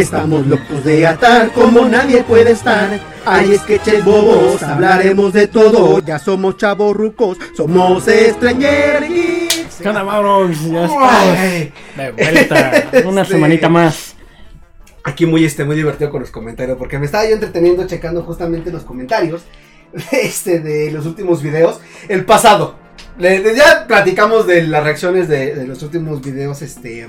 Estamos locos de atar como nadie puede estar. Hay sketches bobos, hablaremos de todo. Ya somos chavos rucos, somos Geeks. ¿Qué onda, Mauro? Ya estamos Ay. de vuelta. Una Sí. semanita más. Aquí muy, este, muy divertido con los comentarios, porque me estaba yo entreteniendo checando justamente los comentarios este, de los últimos videos. El pasado. Le- le- ya platicamos de las reacciones de, de los últimos videos, este,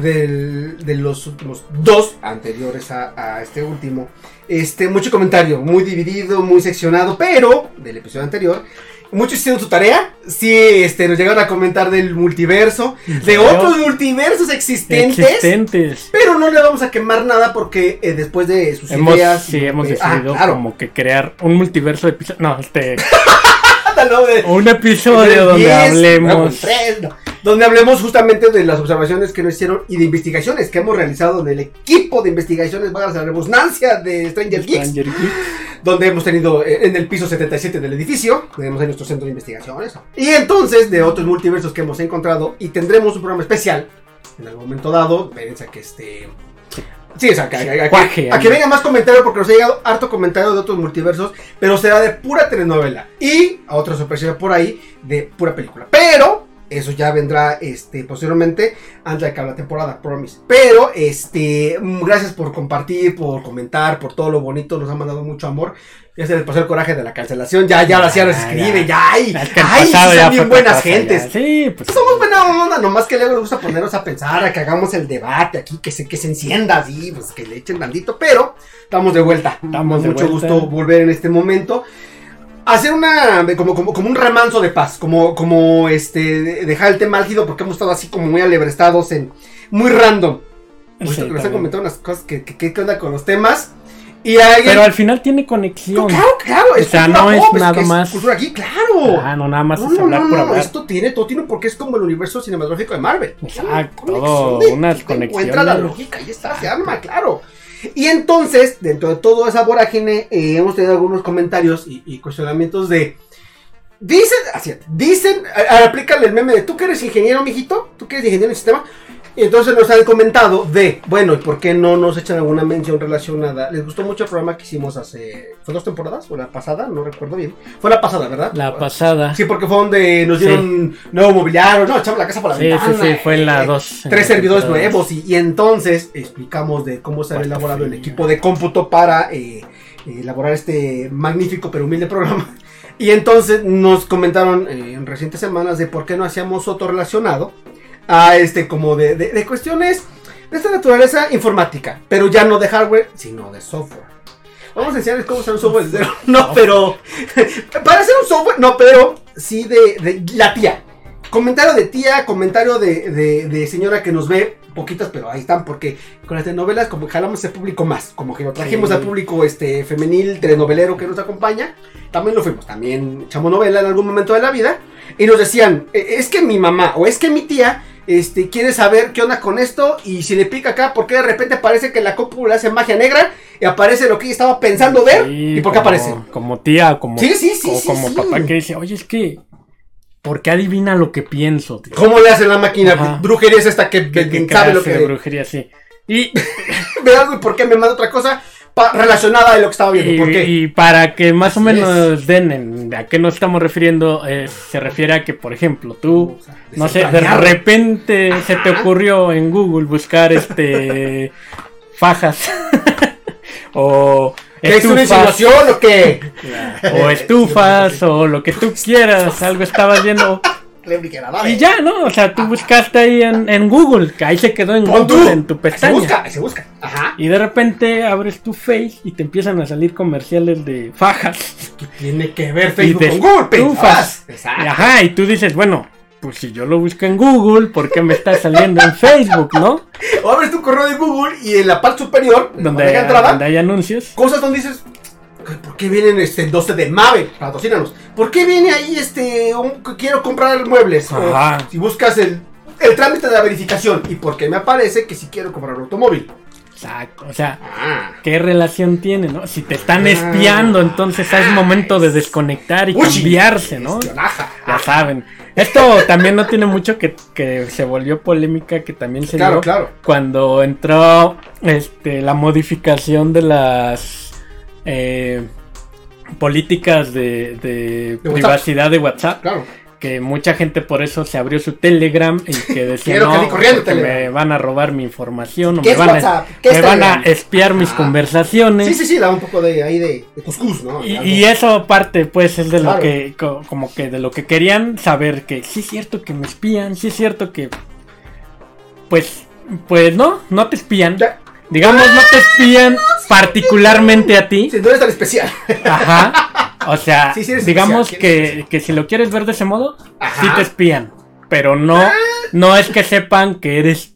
del- de los últimos dos anteriores a, a este último. Este, mucho comentario, muy dividido, muy seccionado, pero del episodio anterior. Muchos hicieron su tarea, sí, este, nos llegaron a comentar del multiverso, de otros multiversos existentes. Existentes. Pero no le vamos a quemar nada porque eh, después de sus Hemos, ideas. sí, hemos eh, ah, decidido claro. como que crear un multiverso de. No, este. De- Un episodio de donde 10, hablemos. no, donde hablemos justamente de las observaciones que nos hicieron y de investigaciones que hemos realizado en el equipo de investigaciones, valga la redundancia de Stranger Stranger Geeks. donde hemos tenido eh, en el piso 77 del edificio, tenemos ahí nuestro centro de investigaciones. Y entonces de otros multiversos que hemos encontrado y tendremos un programa especial en algún momento dado, a que este... Sí, o sea, que- a, que venga más comentario porque nos ha llegado harto comentario de otros multiversos, pero será de pura telenovela y a otra sorpresa por ahí de pura película. Pero eso ya vendrá este posteriormente antes de que acabe la temporada, promise. Pero este, mm, gracias por compartir, por comentar, por todo lo bonito, nos han mandado mucho amor. Ya se les pasó el coraje de la cancelación, ya ya las ya les Ya, escriben, ya. ay, Es que el ay, sí pasado son bien buenas gentes. ya. Sí, pues. Somos buena onda, nomás que luego les gusta ponernos a pensar, a que hagamos el debate aquí, que se, que se encienda así, pues que le echen tantito, pero estamos de vuelta. Estamos de mucho vuelta. gusto volver en este momento. Hacer una, como, como, como un remanso de paz, como, como este, de- dejar el tema álgido porque hemos estado así como muy alebrestados en, muy random. Sí, nos han comentado unas cosas que, que, que- onda con los temas. Y alguien... Pero al final tiene conexión. Claro, claro, O sea, no es pop, nada más- cultura aquí, claro. Ah, no, nada más No, es no, hablar no, por no, hablar. esto tiene, todo tiene porque es como el universo cinematográfico de Marvel. Exacto, Conexión todo, de- unas te Encuentra la conexiones. lógica, ahí está, se arma, claro. Y entonces, dentro de toda esa vorágine, eh, hemos tenido algunos comentarios y, cuestionamientos de. Dicen, así, dicen, a- aplícale el meme de tú que eres ingeniero, mijito, tú que eres ingeniero en sistema. Y entonces nos han comentado de, bueno, ¿y por qué no nos echan alguna mención relacionada? Les gustó mucho el programa que hicimos hace, ¿fue dos temporadas? ¿O la pasada? No recuerdo bien. Fue la pasada, ¿verdad? La pasada. Sí, porque fue donde nos dieron nuevo mobiliario, no, echamos la casa por la Sí, sí, ventana. sí, fue en la eh, 2. Tres servidores nuevos y, y entonces explicamos de cómo se había elaborado el equipo de cómputo para eh, eh, elaborar este magnífico pero humilde programa. Y entonces nos comentaron eh, en recientes semanas de por qué no hacíamos otro relacionado a este como de, de- de cuestiones de esta naturaleza informática, pero ya no de hardware, sino de software. Vamos a enseñarles cómo usar un software. No, pero. Para hacer un software, no, pero sí de, de la tía. Comentario de tía, comentario de, de- de señora que nos ve, poquitas, pero ahí están, porque con las telenovelas, como que jalamos ese público más, como que lo trajimos Sí. al público este femenil, telenovelero que nos acompaña, también lo fuimos, también echamos novela en algún momento de la vida, y nos decían, "E- es que mi mamá o es que mi tía este, quiere saber qué onda con esto y si le pica acá, porque de repente parece que la cópula hace magia negra y aparece lo que ella estaba pensando ver y por qué como- aparece. Como tía, como, Sí, como sí. papá que dice, oye, es que, ¿por qué adivina lo que pienso? tío? ¿Cómo le hace la máquina? Ajá. Brujería es esta que, Que, que sabe lo que brujería, sí. Y, ve algo y por qué me manda otra cosa relacionada a lo que estaba viendo. y, ¿Por qué? y para que más o menos den en a qué nos estamos refiriendo, eh, se refiere a que, por ejemplo, tú, O sea, no sé, de repente se te ocurrió en Google buscar este fajas o, ¿Qué es una insinuación o qué? o estufas o lo que tú quieras, algo estabas viendo. Y ya, ¿no? O sea, tú buscaste ahí en, Google, que ahí se quedó en Google, en tu pestaña. Se busca, se busca. Ajá. Y de repente abres tu Face y te empiezan a salir comerciales de fajas. ¿Qué tiene que ver Facebook con Google? Tufas. Ajá, y tú dices, bueno, pues si yo lo busco en Google, ¿por qué me está saliendo en Facebook, no? O abres tu correo de Google y en la parte superior, donde, hay, entrada, donde hay anuncios, cosas donde dices, ¿Por qué vienen este 12 de Mave? Patrocínanos. ¿Por qué viene ahí este un, quiero comprar muebles? si buscas el, el trámite de la verificación y por qué me aparece que si quiero comprar un automóvil. Exacto, o sea, ah. ¿qué relación tiene, no? Si te están espiando, entonces es momento de desconectar y cambiarse, ¿no? Ya saben. Esto también no tiene mucho que, que se volvió polémica, que también se dio claro. cuando entró este, la modificación de las eh, políticas de, privacidad de WhatsApp. Que mucha gente por eso se abrió su Telegram y que decía no, que me van a robar mi información o me van, a, me van a espiar mis ah. conversaciones. Sí, sí, sí, da un poco de ahí de, ¿no? Y, eso parte pues es de lo que como que de lo que querían saber que sí es cierto que me espían, sí es cierto que pues pues no, no te espían. Digamos, no te espían particularmente a ti. Si no eres tan especial. Ajá. O sea, digamos que, que, si lo quieres ver de ese modo, sí te espían. Pero no, ah. no es que sepan que eres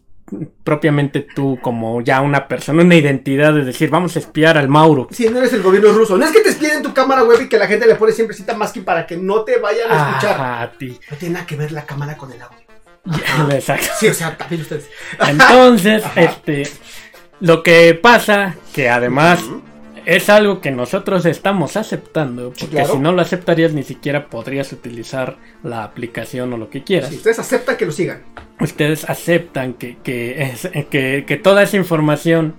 propiamente tú como ya una persona, una identidad de decir, vamos a espiar al Mauro. Si no eres el gobierno ruso, no es que te espíen en tu cámara web y que la gente le pone siempre cita masking para que no te vayan a escuchar. a ti. No tiene nada que ver la cámara con el audio. Exacto. Sí, o sea, también ustedes. Entonces, este, lo que pasa, que además es algo que nosotros estamos aceptando, porque si no lo aceptarías ni siquiera podrías utilizar la aplicación o lo que quieras. ustedes aceptan que lo sigan. Ustedes aceptan que, que, que, toda esa información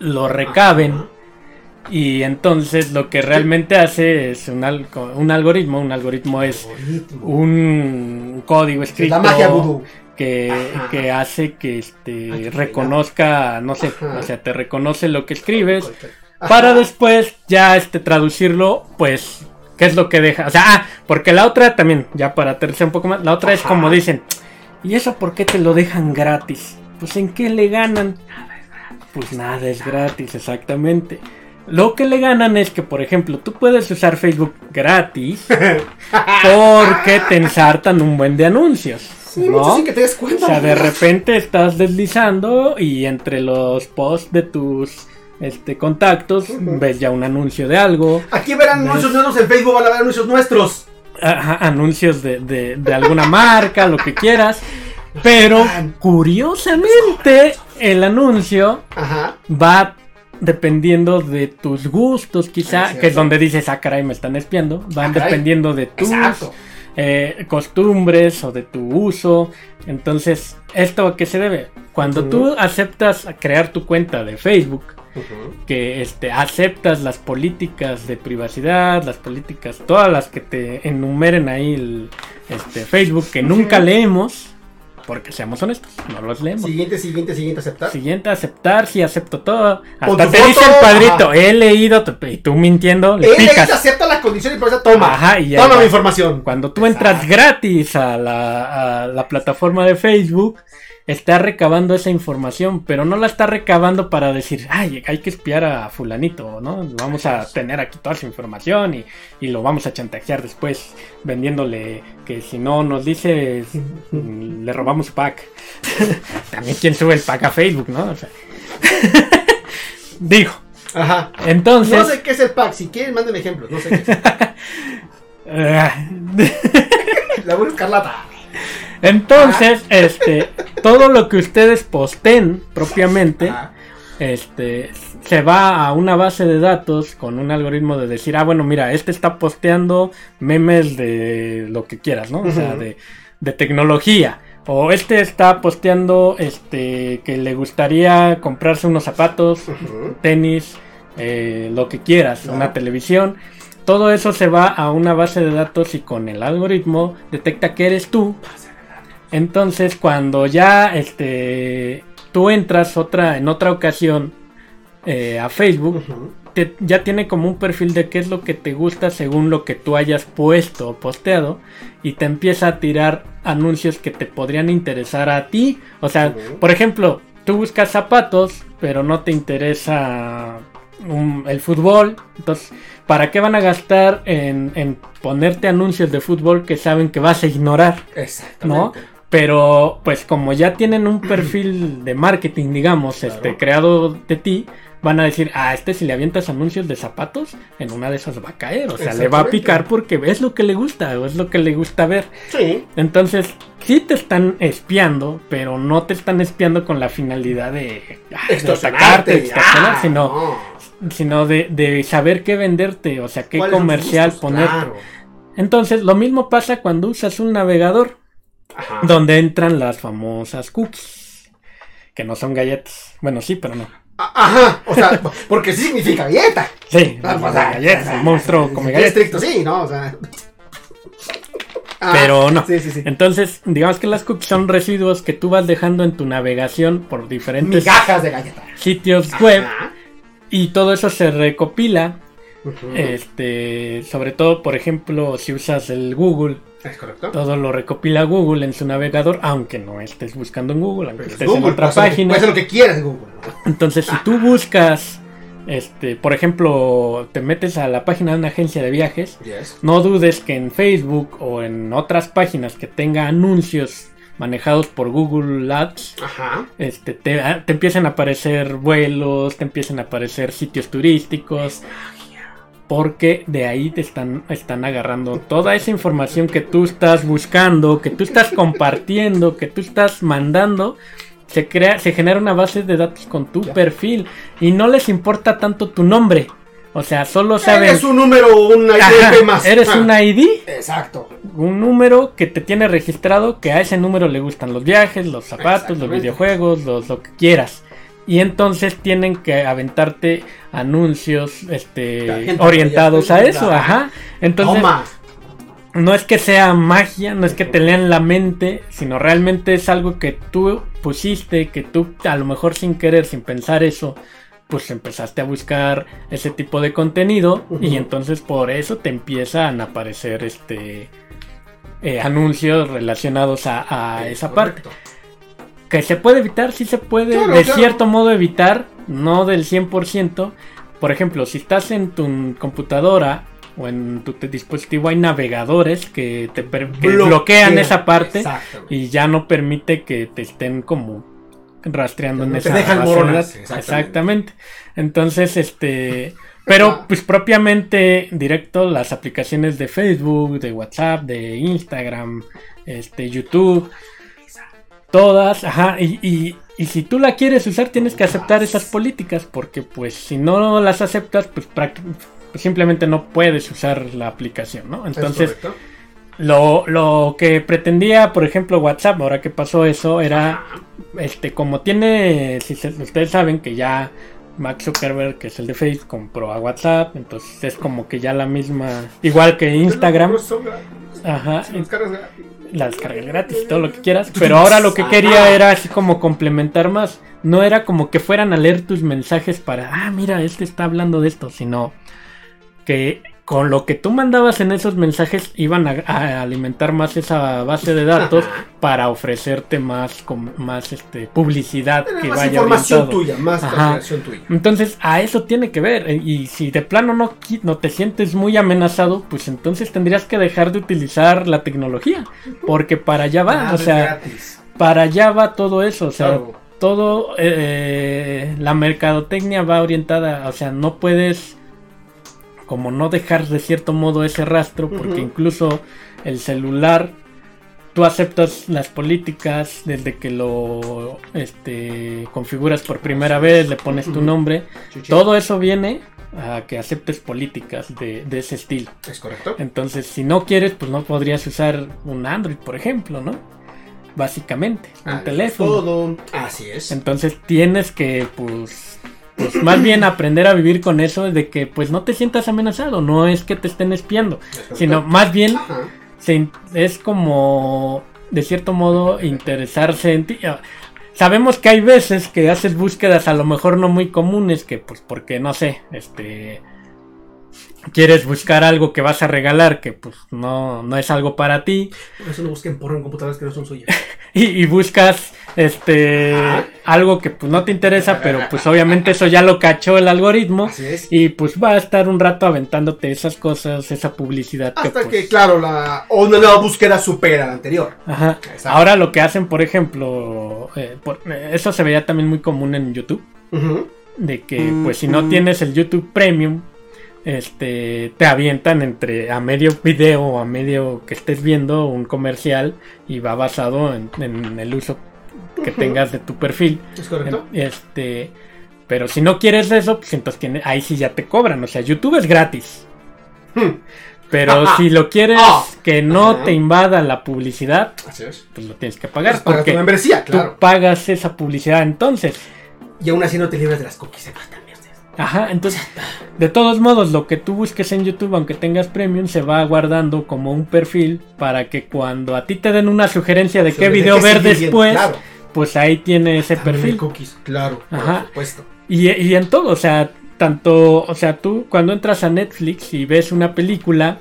lo recaben. Y entonces lo que realmente hace es un, un algoritmo. Un algoritmo es un código escrito. la magia voodoo que, hace que este reconozca, no sé, o sea, te reconoce lo que escribes para después ya este traducirlo, pues, ¿qué es lo que deja? O sea, ah, porque la otra también, ya para aterrizar un poco más, la otra es como dicen, ¿y eso por qué te lo dejan gratis? Pues en qué le ganan? Pues nada es gratis, exactamente. Lo que le ganan es que, por ejemplo, tú puedes usar Facebook gratis porque te ensartan un buen de anuncios. Sí, ¿no? que te des cuenta. O sea, de repente estás deslizando y entre los posts de tus este, contactos ves ya un anuncio de algo. Aquí verán anuncios nuestros en Facebook, van a ver anuncios nuestros. anuncios de, de, alguna marca, lo que quieras. Pero curiosamente el anuncio va dependiendo de tus gustos, quizá, que es donde dices, ah, caray, me están espiando. Van ah, dependiendo de tus eh, costumbres o de tu uso. Entonces, ¿esto a qué se debe? Cuando tú aceptas crear tu cuenta de Facebook, que este, aceptas las políticas de privacidad, las políticas, todas las que te enumeren ahí el, este, Facebook, que nunca leemos, porque seamos honestos, no los leemos. Siguiente, siguiente, siguiente, aceptar. Siguiente, aceptar, sí, acepto todo. Hasta te dice el padrito, he leído, y tú mintiendo, le he picas. acepta la condición y por eso toma. Ajá, y toma mi información. Cuando tú entras gratis a la, a la plataforma de Facebook, está recabando esa información, pero no la está recabando para decir, ay, hay que espiar a fulanito, ¿no? Vamos a tener aquí toda esa información y, y lo vamos a chantajear después vendiéndole que si no nos dice, mm, le robamos su pack. También quien sube el pack a Facebook, ¿no? O sea, digo. Ajá. Entonces... No sé qué es el pack, si quieren manden ejemplos, no sé qué es. la buena escarlata. Entonces, este, todo lo que ustedes posten propiamente, este, se va a una base de datos con un algoritmo de decir, ah, bueno, mira, este está posteando memes de lo que quieras, ¿no? O sea, de, tecnología. O este está posteando, este, que le gustaría comprarse unos zapatos, tenis, eh, lo que quieras, una televisión. Todo eso se va a una base de datos y con el algoritmo detecta que eres tú entonces, cuando ya este, tú entras otra, en otra ocasión eh, a Facebook, ya tiene como un perfil de qué es lo que te gusta según lo que tú hayas puesto o posteado y te empieza a tirar anuncios que te podrían interesar a ti. O sea, por ejemplo, tú buscas zapatos, pero no te interesa el fútbol. Entonces, ¿para qué van a gastar en, ponerte anuncios de fútbol que saben que vas a ignorar? Exactamente. ¿No? Pero, pues como ya tienen un perfil de marketing, digamos, este, creado de ti, van a decir, ah, este si le avientas anuncios de zapatos, en una de esas va a caer. O sea, le va a picar porque es lo que le gusta, o es lo que le gusta ver. Sí. Entonces, sí te están espiando, pero no te están espiando con la finalidad de, de sacarte, ah, sino, sino de, saber qué venderte, o sea, qué comercial ponerte. Entonces, lo mismo pasa cuando usas un navegador, donde entran las famosas cookies, que no son galletas. Bueno, sí, pero no. Ajá, o sea, porque sí significa galleta. Sí, ah, pues, galletas, el monstruo come galletas. estricto, sí, ¿no? O sea. Pero no. Sí, sí, sí. Entonces, digamos que las cookies son residuos que tú vas dejando en tu navegación por diferentes Migajas de galleta. sitios web. Y todo eso se recopila. Este, sobre todo, por ejemplo, si usas el Google es correcto. Todo lo recopila Google en su navegador, aunque no estés buscando en Google, aunque estés en otra página. Puede ser lo que quieras Google. Entonces, si tú buscas, este, por ejemplo, te metes a la página de una agencia de viajes, no dudes que en Facebook o en otras páginas que tenga anuncios manejados por Google Ads, este, te, te, empiezan a aparecer vuelos, te empiezan a aparecer sitios turísticos, porque de ahí te están, están agarrando toda esa información que tú estás buscando, que tú estás compartiendo, que tú estás mandando. Se, crea, se genera una base de datos con tu perfil y no les importa tanto tu nombre. O sea, solo saben. Eres un número o un ID más. Eres un ID. Exacto. Un número que te tiene registrado que a ese número le gustan los viajes, los zapatos, los videojuegos, los, lo que quieras. Y entonces tienen que aventarte anuncios este, orientados a eso, ajá. Entonces, no es que sea magia, no es que te lean la mente, sino realmente es algo que tú pusiste, que tú a lo mejor sin querer, sin pensar eso, pues empezaste a buscar ese tipo de contenido y entonces por eso te empiezan a aparecer este eh, anuncios relacionados a, esa parte que se puede evitar, sí se puede de cierto modo evitar, no del 100%. Por ejemplo, si estás en tu computadora o en tu dispositivo hay navegadores que te bloquean esa parte y ya no permite que te estén como rastreando en esa base exactamente. Entonces, este, pero pues propiamente directo las aplicaciones de Facebook, de WhatsApp, de Instagram, este, YouTube Todas, ajá, y, y, si tú la quieres usar tienes que aceptar esas políticas, porque pues si no las aceptas, pues, simplemente no puedes usar la aplicación, ¿no? Entonces, lo, lo, que pretendía, por ejemplo, WhatsApp, ahora que pasó eso, era, este, como tiene, si ustedes saben que ya Max Zuckerberg, que es el de Facebook, compró a WhatsApp, entonces es como que ya la misma, igual que Instagram. Ajá la descarga gratis todo lo que quieras. Pero ahora lo que quería era así como complementar más. No era como que fueran a leer tus mensajes para, ah, mira, este está hablando de esto, sino que con lo que tú mandabas en esos mensajes iban a, alimentar más esa base de datos para ofrecerte más más este publicidad que más vaya información tuya, más tuya. Entonces, a eso tiene que ver eh, y si de plano no no te sientes muy amenazado, pues entonces tendrías que dejar de utilizar la tecnología, porque para allá va, o sea, para allá va todo eso, o sea, todo eh, la mercadotecnia va orientada, o sea, no puedes como no dejar de cierto modo ese rastro, porque incluso el celular, tú aceptas las políticas desde que lo este, configuras por primera vez, le pones tu nombre, todo eso viene a que aceptes políticas de, ese estilo. Es correcto. Entonces, si no quieres, pues no podrías usar un Android, por ejemplo, ¿no? Básicamente, un teléfono. Todo. Así es. Entonces tienes que, pues, pues más bien aprender a vivir con eso de que pues no te sientas amenazado, no es que te estén espiando, sino más bien es como de cierto modo interesarse en ti. sabemos que hay veces que haces búsquedas a lo mejor no muy comunes, que pues porque no sé, este quieres buscar algo que vas a regalar que pues no, no es algo para ti. Por eso no busquen porno en computadoras que no son suyas. y, buscas este algo que pues no te interesa, pero pues obviamente eso ya lo cachó el algoritmo. Y pues va a estar un rato aventándote esas cosas, esa publicidad. Hasta que, pues, claro, la, o una nueva búsqueda supera la anterior. Ajá. Ahora lo que hacen, por ejemplo, eh, eso se veía también muy común en YouTube. De que pues si no mm. tienes el YouTube Premium, este te avientan entre a medio video o a medio que estés viendo un comercial y va basado en, el uso que tengas de tu perfil. Es correcto. Este, pero si no quieres eso, pues entonces ahí sí ya te cobran. O sea, YouTube es gratis. Hmm. Pero si lo quieres ah. que no te invada la publicidad, pues lo tienes que pagar. porque membresía, tú pagas esa publicidad entonces. Y aún así no te libras de las cookies. Ajá, entonces, de todos modos, lo que tú busques en YouTube, aunque tengas premium, se va guardando como un perfil para que cuando a ti te den una sugerencia de qué video ver después, pues ahí tiene ese perfil. Cookies, claro, Ajá. supuesto. Y, y, en todo, o sea, tanto, o sea, tú cuando entras a Netflix y ves una película,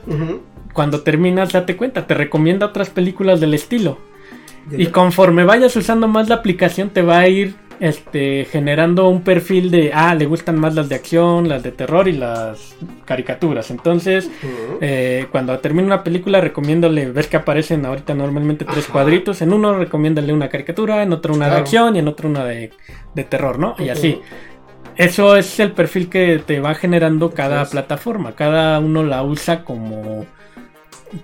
cuando terminas, date cuenta, te recomienda otras películas del estilo. Y conforme vayas usando más la aplicación, te va a ir este, generando un perfil de, ah, le gustan más las de acción, las de terror y las caricaturas. Entonces, eh, cuando termina una película, recomiéndole, ver que aparecen ahorita normalmente tres cuadritos. En uno recomiéndale una caricatura, en otro una de acción y en otro una de, terror, ¿no? Y así. Eso es el perfil que te va generando cada plataforma. Cada uno la usa como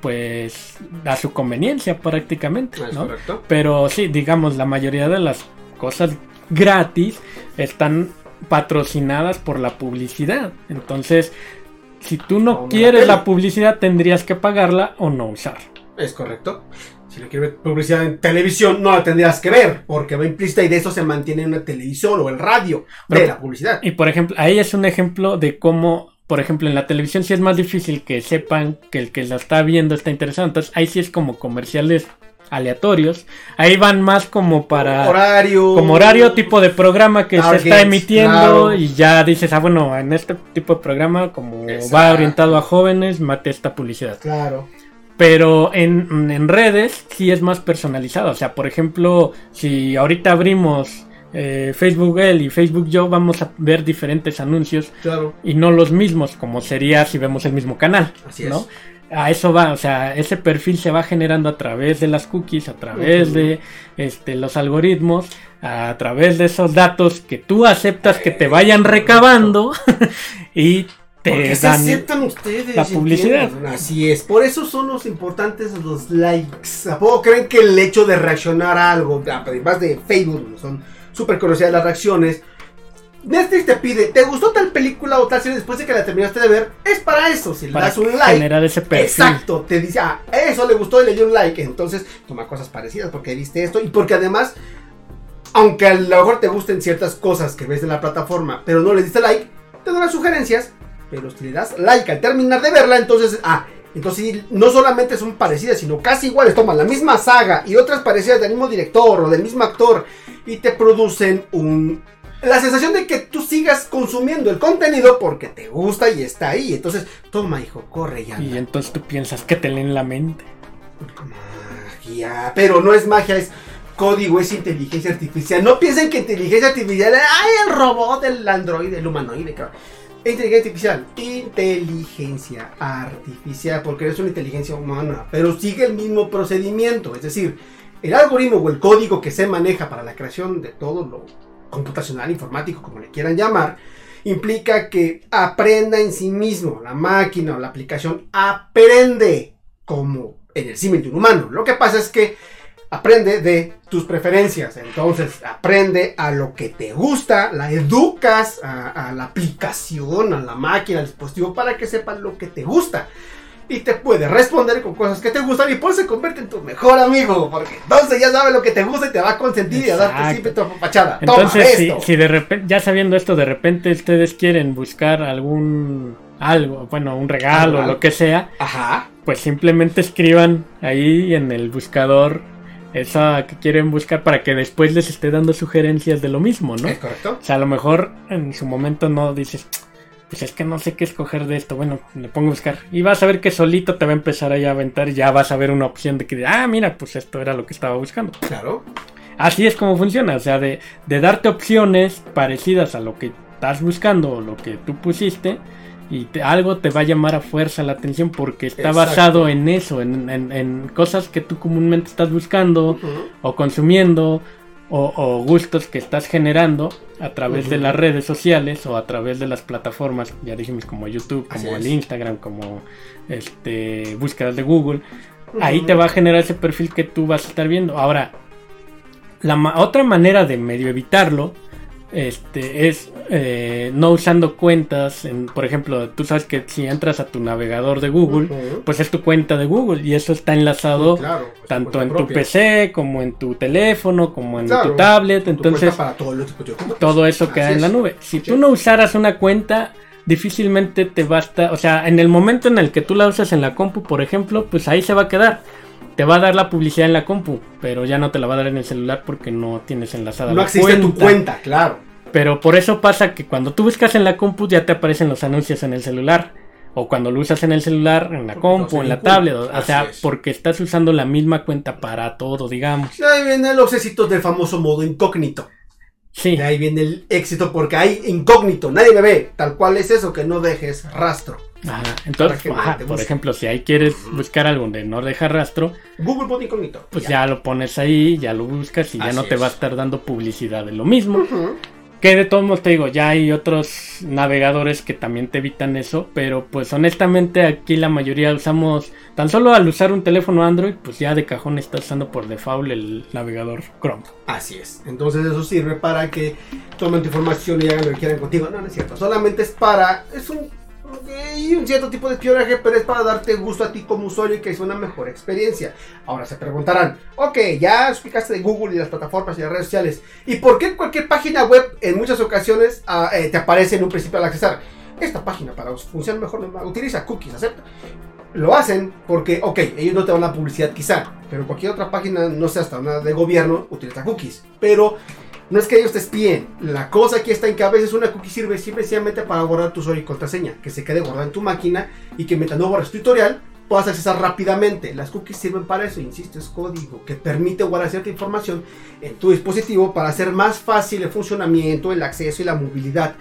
pues a su conveniencia prácticamente, ¿no? Pero sí, digamos, la mayoría de las cosas gratis están patrocinadas por la publicidad. Entonces, si tú no quieres la publicidad, tendrías que pagarla o no usar. Es correcto. Si no quieres publicidad en televisión, no la tendrías que ver, porque va implícita y de eso se mantiene en una televisión o el radio de la publicidad. Y por ejemplo, ahí es un ejemplo de cómo, por ejemplo, en la televisión sí es más difícil que sepan que el que la está viendo está interesado. Entonces ahí sí es como comerciales aleatorios. Ahí van más como para horario, como horario tipo de programa que se está emitiendo y ya dices, ah bueno, en este tipo de programa como va orientado a jóvenes, mate esta publicidad. Claro. Pero en, en redes sí es más personalizado. O sea, por ejemplo, si ahorita abrimos eh, Facebook él y Facebook yo vamos a ver diferentes anuncios claro. y no los mismos como sería si vemos el mismo canal, Así ¿no? Es a eso va, o sea, ese perfil se va generando a través de las cookies, a través de este, los algoritmos, a través de esos datos que tú aceptas que te vayan recabando y te dan aceptan ustedes, la publicidad. Así es, por eso son los importantes los likes. ¿A poco creen que el hecho de reaccionar a algo, además de Facebook, son súper conocidas las reacciones? Netflix te pide, ¿te gustó tal película o tal serie después de que la terminaste de ver? Es para eso, si le das un like. Generar ese perfil. Exacto, te dice, ah, eso le gustó y le dio un like. Entonces, toma cosas parecidas porque viste esto y porque además, aunque a lo mejor te gusten ciertas cosas que ves de la plataforma, pero no le diste like, te dan las sugerencias. Pero si le das like al terminar de verla, entonces, ah, entonces no solamente son parecidas, sino casi iguales. Toman la misma saga y otras parecidas del mismo director o del mismo actor y te producen un la sensación de que tú sigas consumiendo el contenido porque te gusta y está ahí. Entonces, toma, hijo, corre ya. Y entonces tú piensas que te leen la mente. Magia. Pero no es magia, es código, es inteligencia artificial. No piensen que inteligencia artificial es ay, el robot, el androide, el humanoide, Inteligencia artificial, inteligencia artificial, porque es una inteligencia humana, pero sigue el mismo procedimiento, es decir, el algoritmo o el código que se maneja para la creación de todo lo computacional, informático, como le quieran llamar, implica que aprenda en sí mismo, la máquina o la aplicación aprende como en el símil de un humano. Lo que pasa es que aprende de tus preferencias, entonces aprende a lo que te gusta, la educas a, a la aplicación, a la máquina, al dispositivo para que sepa lo que te gusta y te puede responder con cosas que te gustan y pues se convierte en tu mejor amigo, porque entonces ya sabe lo que te gusta y te va a consentir y a darte siempre tu apapachada. Entonces, si, si, de repente, ya sabiendo esto, de repente ustedes quieren buscar algún algo, bueno, un regalo, o lo que sea, Ajá. pues simplemente escriban ahí en el buscador esa que quieren buscar para que después les esté dando sugerencias de lo mismo, ¿no? Es correcto. O sea, a lo mejor en su momento no dices, pues es que no sé qué escoger de esto. Bueno, le pongo a buscar. Y vas a ver que solito te va a empezar ahí a aventar y ya vas a ver una opción de que, ah, mira, pues esto era lo que estaba buscando. Claro. Así es como funciona, o sea, de, de darte opciones parecidas a lo que estás buscando o lo que tú pusiste y algo te va a llamar a fuerza la atención porque está basado en eso, en, cosas que tú comúnmente estás buscando o consumiendo o, gustos que estás generando a través de las redes sociales o a través de las plataformas, ya dijimos como YouTube, como el Instagram, como este búsquedas de Google. Ahí te va a generar ese perfil que tú vas a estar viendo. Ahora, la otra manera de medio evitarlo este es eh, no usando cuentas en, por ejemplo tú sabes que si entras a tu navegador de Google pues es tu cuenta de Google y eso está enlazado tanto en tu PC como en tu teléfono como en tu tablet entonces todo, eso queda en la nube. Si tú no usaras una cuenta difícilmente te basta o sea en el momento en el que tú la usas en la compu por ejemplo pues ahí se va a quedar te va a dar la publicidad en la compu, pero ya no te la va a dar en el celular porque no tienes enlazada no la existe tu cuenta, claro. Pero por eso pasa que cuando tú buscas en la compu ya te aparecen los anuncios en el celular. O cuando lo usas en el celular, en la compu, en la tablet. O, sea, porque estás usando la misma cuenta para todo, digamos. ahí viene el éxito del famoso modo incógnito. Sí. De ahí viene el éxito porque hay incógnito, nadie me ve. Tal cual es eso, que no dejes rastro. Ajá, entonces, por ejemplo, si ahí quieres buscar algo donde no deja rastro, Google pone incógnito. Pues ya. lo pones ahí, ya lo buscas y ya no te va a estar dando publicidad de lo mismo. Que de todos modos te digo, ya hay otros navegadores que también te evitan eso, pero pues honestamente aquí la mayoría usamos, tan solo al usar un teléfono Android, pues ya de cajón está usando por default el navegador Chrome. Así es, entonces eso sirve para que tomen tu información y hagan lo que quieran contigo. No, no es cierto, solamente es para, es un y un cierto tipo de espionaje, pero es para darte gusto a ti como usuario y que es una mejor experiencia. Ahora se preguntarán, ok, ya explicaste de Google y las plataformas y las redes sociales, ¿y por qué cualquier página web en muchas ocasiones ah, eh, te aparece en un principio al accesar? Esta página para funcionar mejor utiliza cookies, acepta. Lo hacen porque, ok, ellos no te van a publicidad quizá, pero cualquier otra página, no sé, hasta una de gobierno, utiliza cookies. Pero no es que ellos te espíen. La cosa aquí está en que a veces una cookie sirve simplemente para guardar tu usuario y contraseña. Que se quede guardada en tu máquina y que mientras no borres tu tutorial puedas accesar rápidamente. Las cookies sirven para eso, insisto, es código que permite guardar cierta información en tu dispositivo para hacer más fácil el funcionamiento, el acceso y la movilidad.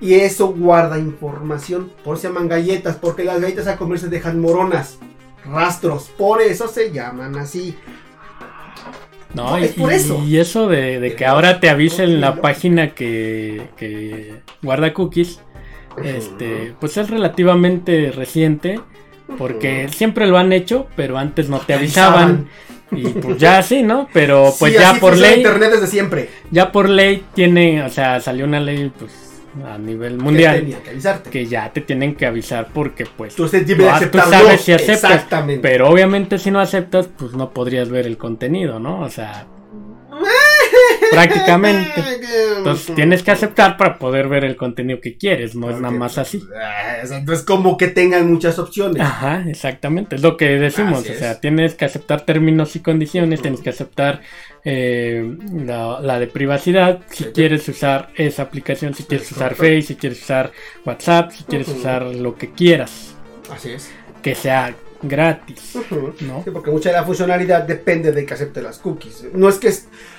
Y eso guarda información. Por eso se llaman galletas, porque las galletas a comer se dejan moronas, rastros. Por eso se llaman así. No, y, por eso. Y eso de, que ahora te avisen la página que, guarda cookies, este, pues es relativamente reciente, porque siempre lo han hecho, pero antes no te avisaban. Y pues ya sí, ¿no? Pero pues ya por ley. Internet desde siempre. Ya por ley tiene, o sea, salió una ley, pues a nivel mundial que, ya te tienen que avisar porque pues tú, sabes si aceptas pero obviamente si no aceptas pues no podrías ver el contenido no o sea prácticamente. Entonces tienes que aceptar para poder ver el contenido que quieres no es nada más así. Entonces como que tengan muchas opciones. Ajá exactamente es lo que decimos o sea tienes que aceptar términos y condiciones tienes que aceptar eh, la, de privacidad, si quieres usar esa aplicación, si quieres usar Face, si quieres usar WhatsApp, si quieres usar lo que quieras. Así es. Que sea gratis. porque mucha de la funcionalidad depende de que acepte las cookies. No es que,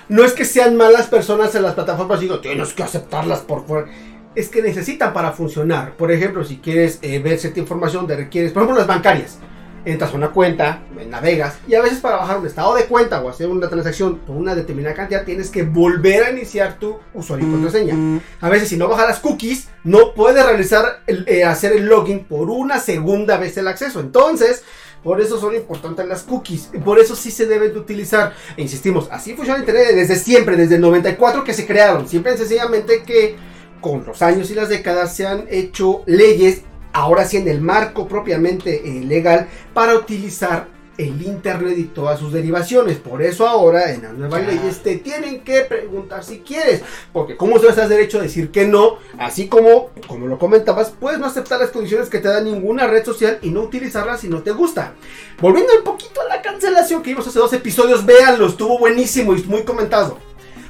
no es que sean malas personas en las plataformas, digo, tienes que aceptarlas por fuera. Es que necesitan para funcionar. Por ejemplo, si quieres eh, ver cierta información, de requieres, por ejemplo, las bancarias entras a una cuenta, navegas, y a veces para bajar un estado de cuenta o hacer una transacción por una determinada cantidad tienes que volver a iniciar tu usuario y contraseña. A veces si no bajas las cookies, no puedes realizar, eh, hacer el login por una segunda vez el acceso. Entonces, por eso son importantes las cookies. Por eso sí se deben de utilizar. E insistimos, así funciona Internet desde siempre, desde el 94 que se crearon. Siempre sencillamente que con los años y las décadas se han hecho leyes ahora sí en el marco propiamente eh, legal para utilizar el Internet y todas sus derivaciones. Por eso ahora en las nuevas leyes te tienen que preguntar si quieres. Porque como tú estás derecho a decir que no, así como, como lo comentabas, puedes no aceptar las condiciones que te da ninguna red social y no utilizarla si no te gusta. Volviendo un poquito a la cancelación que vimos hace dos episodios, véanlo, estuvo buenísimo y muy comentado.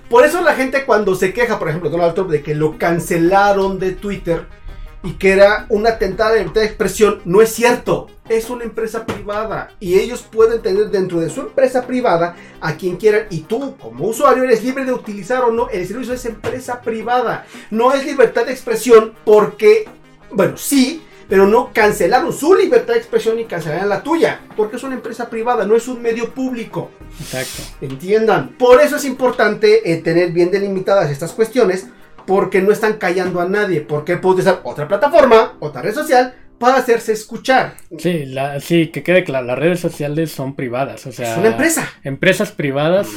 Por eso la gente cuando se queja, por ejemplo, Donald Trump, de que lo cancelaron de Twitter, y que era una atentada de libertad de expresión, no es cierto. Es una empresa privada y ellos pueden tener dentro de su empresa privada a quien quieran y tú como usuario eres libre de utilizar o no el servicio es empresa privada. No es libertad de expresión porque, bueno, sí, pero no cancelaron su libertad de expresión y cancelaron la tuya, porque es una empresa privada, no es un medio público. Exacto. Entiendan. Por eso es importante eh, tener bien delimitadas estas cuestiones, porque no están callando a nadie, porque puede usar otra plataforma, otra red social, para hacerse escuchar. Sí, la, sí, que quede claro, las redes sociales son privadas, o sea... Es una empresa. Empresas privadas,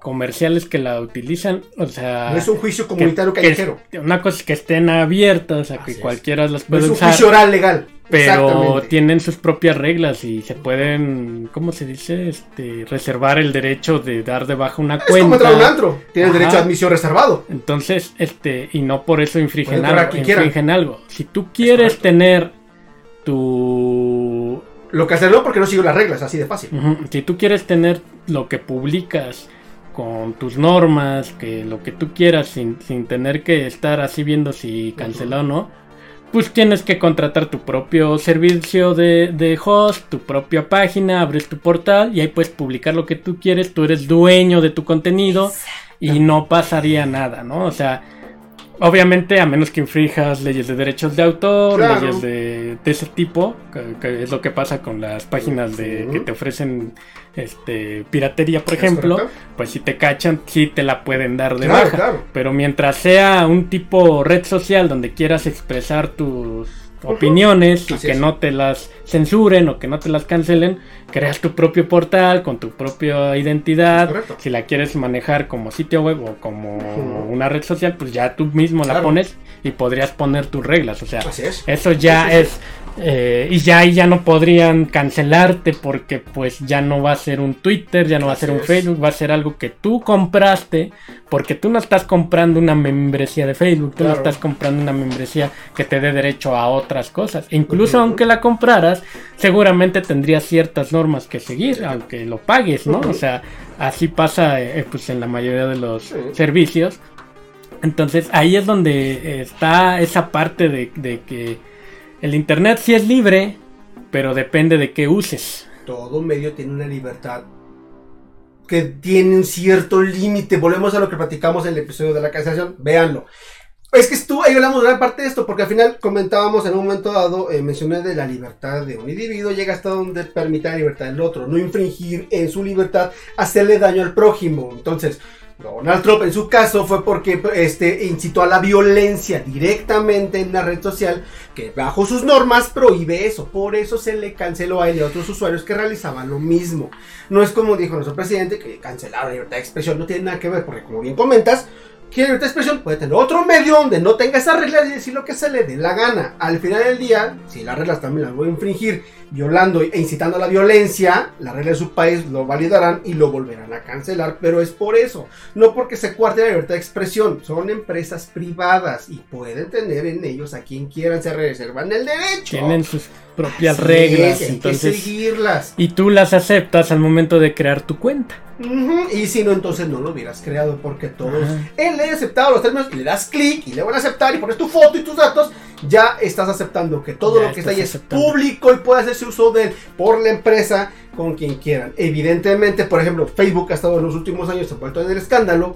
comerciales que la utilizan, o sea... No es un juicio comunitario callejero. una cosa es que estén abiertas, o sea, que cualquiera las puede usar. es un juicio oral legal. Pero tienen sus propias reglas y se pueden, ¿cómo se dice? Este, reservar el derecho de dar de baja una cuenta. Es como un antro, tienen derecho a admisión reservado. Entonces, este, y no por eso infringen algo, infringen algo. Si tú quieres tener tu lo que hacerlo porque no sigo las reglas, así de fácil. Si tú quieres tener lo que publicas con tus normas, que lo que tú quieras sin, sin tener que estar así viendo si canceló o no pues tienes que contratar tu propio servicio de, host, tu propia página, abres tu portal y ahí puedes publicar lo que tú quieres, tú eres dueño de tu contenido y no pasaría nada, ¿no? O sea, Obviamente, a menos que infrijas leyes de derechos de autor, leyes de, ese tipo, que, es lo que pasa con las páginas de que te ofrecen este piratería, por ejemplo, pues si te cachan, sí te la pueden dar de baja. Pero mientras sea un tipo red social donde quieras expresar tus opiniones y que no te las censuren o que no te las cancelen, creas tu propio portal con tu propia identidad. Si la quieres manejar como sitio web o como una red social, pues ya tú mismo la pones y podrías poner tus reglas. O sea, eso ya es eh, y ya ahí ya no podrían cancelarte porque pues ya no va a ser un Twitter, ya no va a ser un Facebook, va a ser algo que tú compraste porque tú no estás comprando una membresía de Facebook, tú no estás comprando una membresía que te dé derecho a otras cosas. Incluso aunque la compraras, seguramente tendrías ciertas normas que seguir, aunque lo pagues, ¿no? O sea, así pasa eh, pues en la mayoría de los servicios. Entonces ahí es donde está esa parte de que el Internet sí es libre, pero depende de qué uses. Todo medio tiene una libertad que tiene un cierto límite. Volvemos a lo que platicamos en el episodio de la cancelación. Véanlo. Es que estuvo, ahí hablamos gran parte de esto, porque al final comentábamos en un momento dado, eh, mencioné de la libertad de un individuo, llega hasta donde permite la libertad del otro, no infringir en su libertad, hacerle daño al prójimo. Entonces, Donald Trump en su caso fue porque este, incitó a la violencia directamente en la red social que bajo sus normas prohíbe eso. Por eso se le canceló a él y a otros usuarios que realizaban lo mismo. No es como dijo nuestro presidente que cancelar la libertad de expresión no tiene nada que ver porque como bien comentas, que libertad de expresión puede tener otro medio donde no tenga esas reglas y decir lo que se le dé la gana. Al final del día, si las reglas también las voy a infringir violando e incitando a la violencia, las reglas de su país lo validarán y lo volverán a cancelar, pero es por eso, no porque se cuarte la libertad de expresión, son empresas privadas y pueden tener en ellos a quien quieran, se reservan el derecho. Tienen sus propias reglas, entonces seguirlas. Y tú las aceptas al momento de crear tu cuenta. Y si no, entonces no lo hubieras creado porque todos él le ha aceptado los términos y le das clic y le van a aceptar y pones tu foto y tus datos, ya estás aceptando que todo lo que está ahí es público y puede hacerse uso de él por la empresa con quien quieran. Evidentemente, por ejemplo, Facebook ha estado en los últimos años envuelto en el escándalo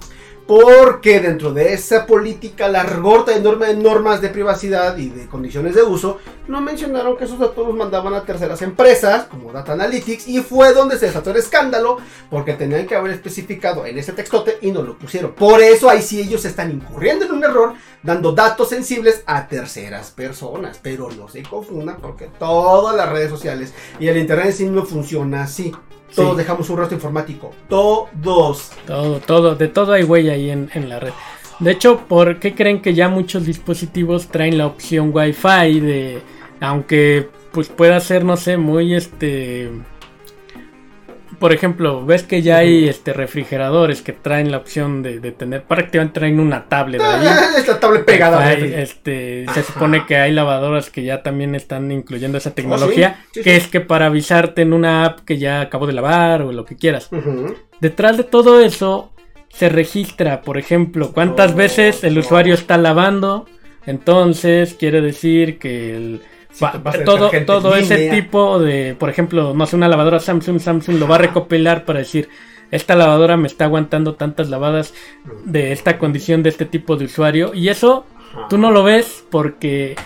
porque dentro de esa política largorta enorme de normas de privacidad y de condiciones de uso, no mencionaron que esos datos los mandaban a terceras empresas, como Data Analytics, y fue donde se desató el escándalo, porque tenían que haber especificado en ese textote y no lo pusieron. Por eso ahí sí ellos están incurriendo en un error, dando datos sensibles a terceras personas. Pero no se confundan, porque todas las redes sociales y el Internet en sí no funciona así. Todos dejamos un rastro informático. Todos. Todo, todo. De todo hay huella ahí en, la red. De hecho, ¿por qué creen que ya muchos dispositivos traen la opción Wi-Fi de... Aunque pues pueda ser, no sé, muy este... por ejemplo, ves que ya hay este refrigeradores que traen la opción de, tener, prácticamente traen una tablet ahí. Esta tablet pegada. este, se supone que hay lavadoras que ya también están incluyendo esa tecnología, que es que para avisarte en una app que ya acabo de lavar o lo que quieras. Detrás de todo eso se registra, por ejemplo, cuántas veces el usuario está lavando. Entonces quiere decir que el todo, todo ese tipo de, por ejemplo, no sé, una lavadora Samsung, Samsung lo va a recopilar para decir, esta lavadora me está aguantando tantas lavadas de esta condición de este tipo de usuario. Y eso tú no lo ves porque...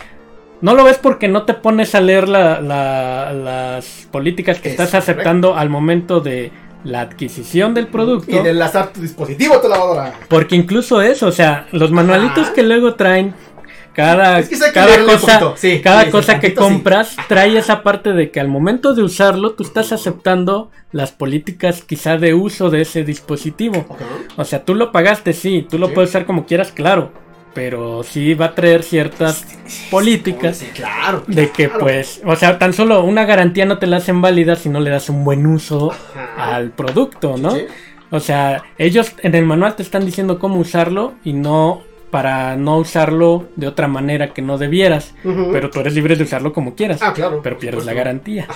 No lo ves porque no te pones a leer las políticas que estás aceptando al momento de la adquisición del producto. Y de enlazar tu dispositivo a tu lavadora. Porque incluso eso, o sea, los manualitos que luego traen cada, cada cosa, cada cosa que compras trae esa parte de que al momento de usarlo tú estás aceptando las políticas quizá de uso de ese dispositivo. O sea, tú lo pagaste, sí, tú lo puedes usar como quieras, claro. Pero sí va a traer ciertas políticas claro, de que pues, o sea, tan solo una garantía no te la hacen válida si no le das un buen uso al producto, ¿no? O sea, ellos en el manual te están diciendo cómo usarlo y no para no usarlo de otra manera que no debieras. Pero tú eres libre de usarlo como quieras. Ah, claro. Pero pierdes la garantía.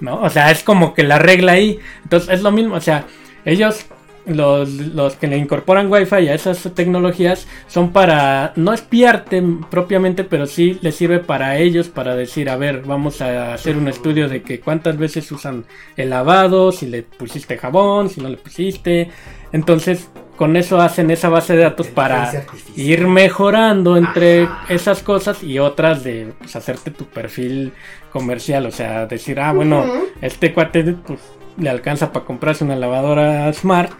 ¿No? O sea, es como que la regla ahí. Entonces es lo mismo. O sea, ellos, los, los que le incorporan Wi-Fi a esas tecnologías, son para no espiarte propiamente, pero sí les sirve para ellos para decir, a ver, vamos a hacer un estudio de que cuántas veces usan el lavado, si le pusiste jabón, si no le pusiste. Entonces, con eso hacen esa base de datos para ir mejorando entre esas cosas y otras de pues, hacerte tu perfil comercial. O sea, decir, ah, bueno, este cuate pues, le alcanza para comprarse una lavadora smart,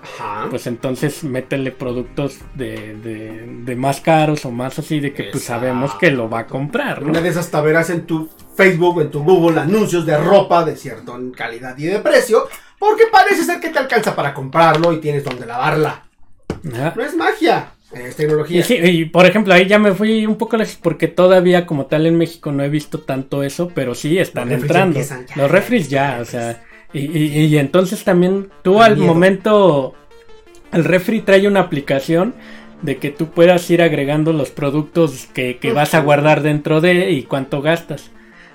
pues entonces métele productos de, más caros o más así, de que pues sabemos que lo va a comprar. Una de esas taberas en tu Facebook, en tu Google, anuncios de ropa de cierta calidad y de precio, porque parece ser que te alcanza para comprarlo y tienes donde lavarla. No es magia. Es tecnología. Y, por ejemplo, ahí ya me fui un poco lejos porque todavía como tal en México no he visto tanto eso, pero sí están entrando. Los refris ya, o sea, y, entonces también tú al momento, el refri trae una aplicación de que tú puedas ir agregando los productos que, vas a guardar dentro de y cuánto gastas.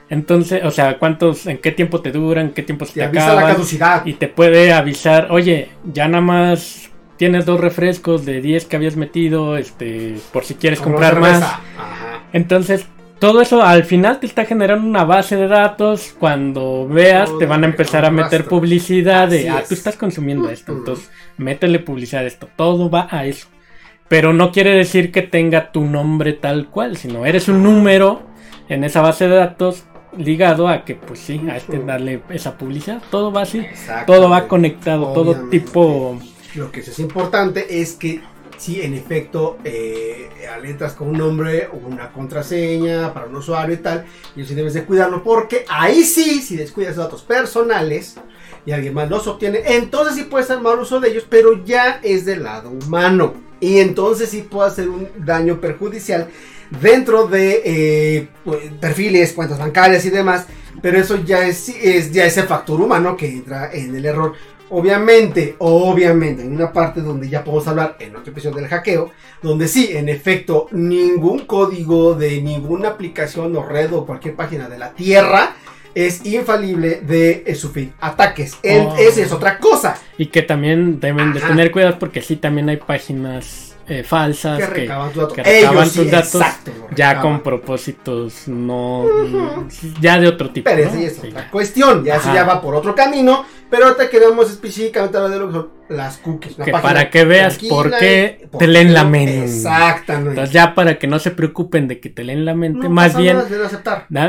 Entonces, o sea, cuántos, en qué tiempo te duran, qué tiempo se te, te La caducidad. Y te puede avisar, oye, ya nada más tienes dos refrescos de 10 que habías metido, este, por si quieres comprar más. Entonces, todo eso al final te está generando una base de datos. Cuando veas, te van a empezar a meter publicidad de, ah, tú estás consumiendo esto, entonces métele publicidad a esto. Todo va a eso. Pero no quiere decir que tenga tu nombre tal cual, sino eres un número en esa base de datos ligado a que, pues sí, a este darle esa publicidad. Todo va así, todo va conectado, todo tipo lo que es importante es que si en efecto eh, entras con un nombre o una contraseña para un usuario y tal, y sí debes de cuidarlo porque ahí sí, si descuidas datos personales y alguien más los obtiene, entonces sí puede ser mal uso de ellos, pero ya es del lado humano. Y entonces sí puede hacer un daño perjudicial dentro de eh, pues, perfiles, cuentas bancarias y demás, pero eso ya es, es ya ese factor humano que entra en el error. Obviamente, obviamente, en una parte donde ya podemos hablar en otra episodio del hackeo, donde sí, en efecto, ningún código de ninguna aplicación o red o cualquier página de la Tierra es infalible de eh, sufrir ataques. Oh. Esa es otra cosa. Y que también deben de tener cuidado porque sí también hay páginas eh, falsas que recaban, tus datos, ya con propósitos no ya de otro tipo. Pero es otra cuestión, ya se ya va por otro camino, pero ahorita queremos específicamente hablar de lo que son las cookies. que para que veas por qué te leen la mente. Exactamente. Entonces ya para que no se preocupen de que te leen la mente, más bien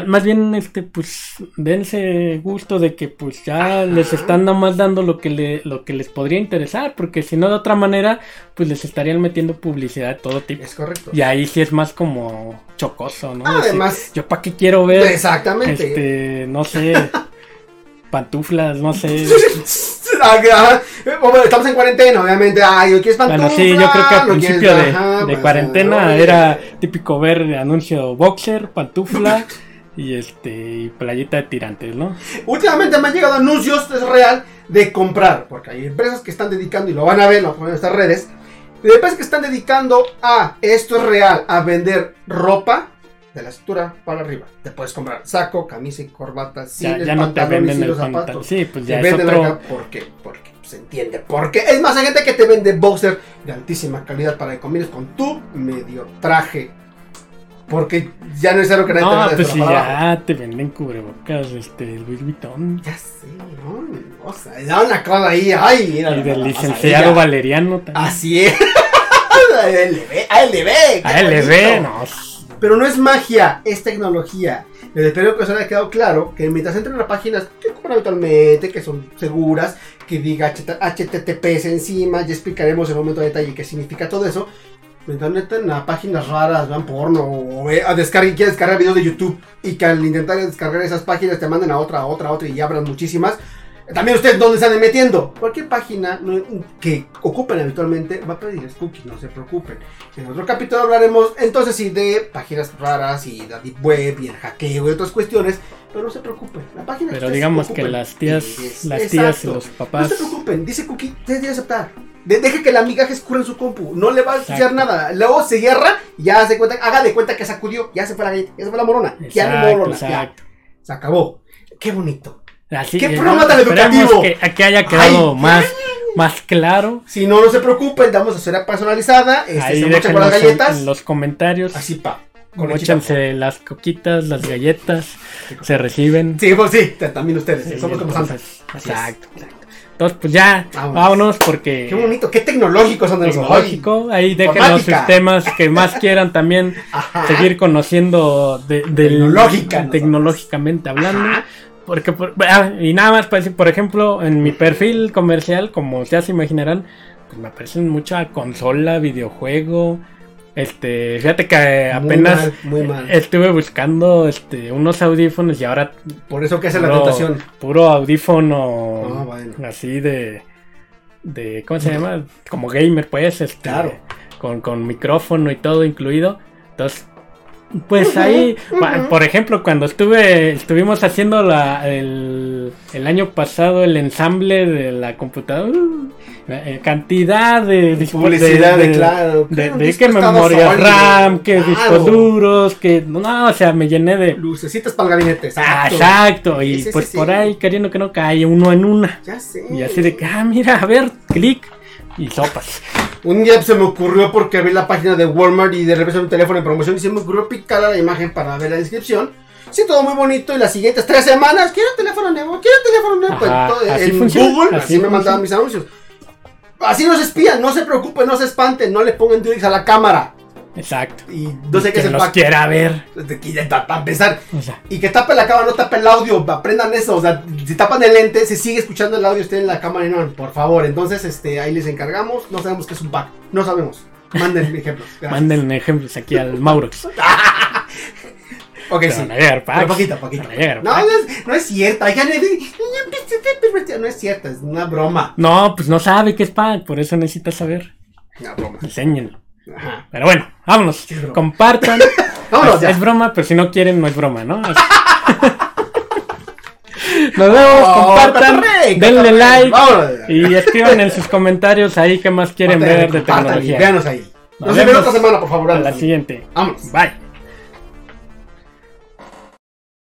más bien este pues dense gusto de que pues ya les están nomás dando lo que le, lo que les podría interesar, porque si no de otra manera pues les estarían metiendo publicidad de todo tipo. Es correcto. Y ahí sí es más como chocoso, ¿no? Además, yo para qué quiero ver Exactamente. Este, no sé, pantuflas, no sé. Estamos en cuarentena, obviamente. Ay, ¿quieres pantufla? Bueno, sí, yo creo que al principio de, de pues, cuarentena era típico ver anuncio boxer, pantufla. y este y playita de tirantes, ¿no? Últimamente me han llegado anuncios, es real, de comprar, porque hay empresas que están dedicando, y lo van a ver, lo ponen en estas redes, de empresas que están dedicando a, esto es real, a vender ropa de la cintura para arriba. Te puedes comprar saco, camisa y corbata, ya, ya no te venden el zapatos. Sí, pues ya es otro... ¿Por qué? Porque se entiende. Porque es más, hay gente que te vende boxer de altísima calidad para que combines con tu medio traje. Porque ya no es algo que nadie no, te pues si ya te venden cubrebocas, este, Louis Vuitton. Ya sé, ¿no? O sea, da una cosa ahí, ay, mira. Y del licenciado Valeriano también. Así es. ALB, ALB. ALB, no. Pero no es magia, es tecnología. Les espero que os haya quedado claro que mientras entren a páginas que compran habitualmente, que son seguras, que diga HTTPS encima, ya explicaremos en un momento de detalle qué significa todo eso. Mientras entren a páginas raras, vean porno, o a descargar, quieran descargar videos de YouTube y que al intentar descargar esas páginas te manden a otra, a otra, a otra y abran muchísimas también ustedes dónde están metiendo. Cualquier página que ocupen habitualmente va a pedir cookies, no se preocupen. En otro capítulo hablaremos entonces sí de páginas raras y la deep web y el hackeo y otras cuestiones. Pero no se preocupen, la página Pero digamos que las tías, las tías y los papás. No se preocupen, dice cookie, ustedes deben aceptar. Deje que la migaja escurra en su compu. No le va a hacer nada. Luego se cierra y ya se cuenta, haga de cuenta que sacudió. Ya se fue la galleta, ya se fue la morona. ya no morona. Ya. Se acabó. Qué bonito. ¿Qué programa tan educativo? Que, que haya quedado más, más claro. Si no, no se preocupen, damos a personalizada. Este, Ahí con las galletas. En, los comentarios. Así pa. Échense las coquitas, las galletas, se reciben. Sí, pues sí, también ustedes, somos como Exacto, exacto. Entonces, pues ya, vámonos. porque. Qué bonito, qué tecnológicos son de Tecnológico, ahí déjenos los temas que más quieran también seguir conociendo de, tecnológicamente hablando. Porque, ah, y nada más decir, por ejemplo, en mi perfil comercial, como ya se imaginarán, pues me aparecen mucha consola, videojuego. Este, fíjate que apenas estuve buscando este unos audífonos y ahora por eso que hace la tentación. Puro audífono ah, así de de ¿cómo se llama? Como gamer pues, este, claro. con con micrófono y todo incluido. Entonces, pues ahí, por ejemplo, cuando estuve, estuvimos haciendo la, el, el año pasado el ensamble de la computadora, eh, cantidad de, publicidad, de, claro, de, que memoria RAM, que discos duros, que no, o sea, me llené de lucecitas para el gabinete, exacto. exacto, y pues por ahí queriendo que no cae uno en una. Ya sé. Y así de que, ah, mira, a ver, clic y sopas. Un día se me ocurrió porque vi la página de Walmart y de repente un teléfono de promoción y se me ocurrió picar a la imagen para ver la descripción. Sí, todo muy bonito y las siguientes tres semanas, quiero teléfono nuevo, quiero teléfono nuevo. Pues, en Google, así, me mandaban mis anuncios. Así nos espían, no se preocupen, no se espanten, no le pongan Durex a la cámara. Exacto. Y no sé qué se los quiera ver. Para empezar. Y que tape la cámara, no tape el audio. Aprendan eso. O sea, si tapan el lente, se sigue escuchando el audio. Usted en la cámara y no, por favor. Entonces, este, ahí les encargamos. No sabemos qué es un bug. No sabemos. Manden ejemplos. Manden ejemplos aquí al Maurox. ok, sí. Pero poquito, poquito. No, no es, no es cierto. No es cierto, es una broma. No, pues no sabe qué es pack, por eso necesita saber. Una broma. Enséñenlo. Pero bueno, vámonos. Compartan. es, broma, pero si no quieren, no es broma, ¿no? Nos vemos, compartan, denle like y escriban en sus comentarios ahí qué más quieren ver de tecnología. Véanos ahí. Nos, vemos otra semana, por favor. A la siguiente. Vamos. Bye.